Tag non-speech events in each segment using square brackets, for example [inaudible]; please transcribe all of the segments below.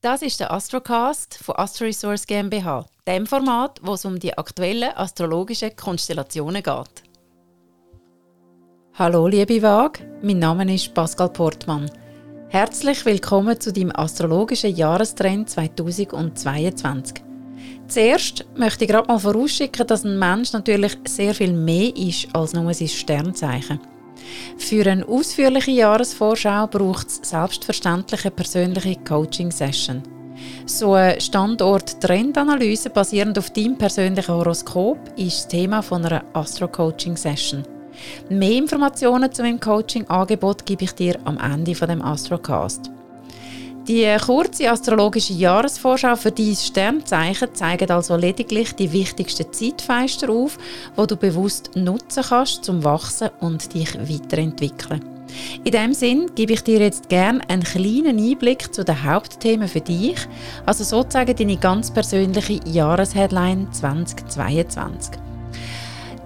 Das ist der Astrocast von Astro Resource GmbH, dem Format, wo es um die aktuellen astrologischen Konstellationen geht. Hallo liebe Waag, mein Name ist Pascal Portmann. Herzlich willkommen zu deinem astrologischen Jahrestrend 2022. Zuerst möchte ich gerade mal vorausschicken, dass ein Mensch natürlich sehr viel mehr ist als nur sein Sternzeichen. Für eine ausführliche Jahresvorschau braucht es selbstverständlich eine persönliche Coaching-Session. So eine Standort-Trendanalyse basierend auf deinem persönlichen Horoskop ist das Thema von einer Astro-Coaching-Session. Mehr Informationen zu meinem Coaching-Angebot gebe ich dir am Ende von dem Astrocast. Die kurze astrologische Jahresvorschau für dein Sternzeichen zeigt also lediglich die wichtigsten Zeitfenster auf, wo du bewusst nutzen kannst, zum Wachsen und dich weiterentwickeln. In diesem Sinn gebe ich dir jetzt gerne einen kleinen Einblick zu den Hauptthemen für dich, also sozusagen deine ganz persönliche Jahresheadline 2022.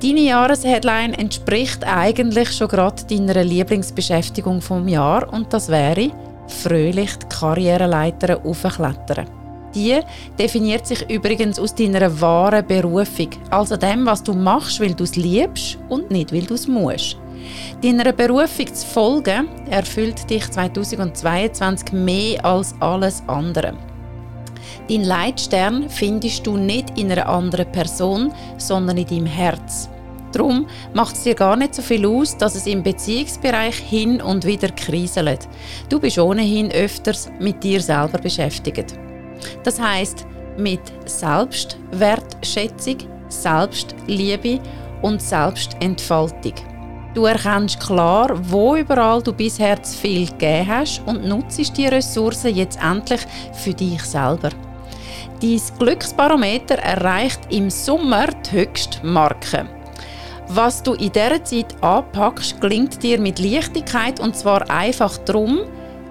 Deine Jahresheadline entspricht eigentlich schon gerade deiner Lieblingsbeschäftigung vom Jahr und das wäre fröhlich die Karriereleiter aufklettern. Die definiert sich übrigens aus deiner wahren Berufung, also dem, was du machst, weil du es liebst und nicht, weil du es musst. Deiner Berufung zu folgen, erfüllt dich 2022 mehr als alles andere. Dein Leitstern findest du nicht in einer anderen Person, sondern in deinem Herz. Darum macht es dir gar nicht so viel aus, dass es im Beziehungsbereich hin und wieder kriselt. Du bist ohnehin öfters mit dir selber beschäftigt. Das heißt mit Selbstwertschätzung, Selbstliebe und Selbstentfaltung. Du erkennst klar, wo überall du bisher zu viel gegeben hast und nutzt die Ressourcen jetzt endlich für dich selber. Dein Glücksbarometer erreicht im Sommer die höchste Marke. Was du in dieser Zeit anpackst, gelingt dir mit Leichtigkeit und zwar einfach darum,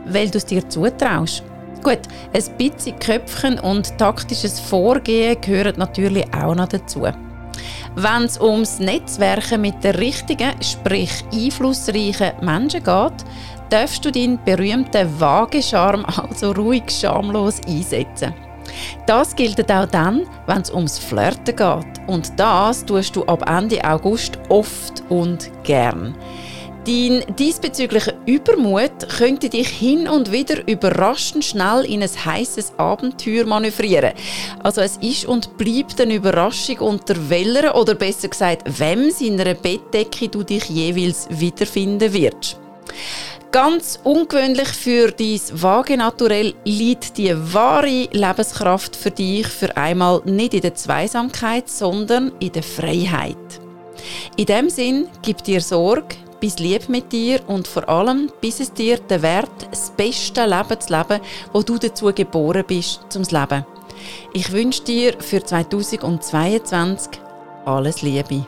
weil du es dir zutraust. Gut, ein bisschen Köpfchen und taktisches Vorgehen gehören natürlich auch noch dazu. Wenn es ums Netzwerken mit den richtigen, sprich einflussreichen Menschen geht, darfst du deinen berühmten Wagenscharm [laughs] also ruhig schamlos einsetzen. Das gilt auch dann, wenn es ums Flirten geht. Und das tust du ab Ende August oft und gern. Dein diesbezüglicher Übermut könnte dich hin und wieder überraschend schnell in ein heißes Abenteuer manövrieren. Also es ist und bleibt eine Überraschung unter welcher oder besser gesagt, wem seiner Bettdecke du dich jeweils wiederfinden wirst. Ganz ungewöhnlich für dein Wagenaturell liegt die wahre Lebenskraft für dich für einmal nicht in der Zweisamkeit, sondern in der Freiheit. In dem Sinn gib dir Sorge, bis lieb mit dir und vor allem bis es dir den Wert, das beste Leben zu leben, wo du dazu geboren bist, zum Leben. Ich wünsche dir für 2022 alles Liebe.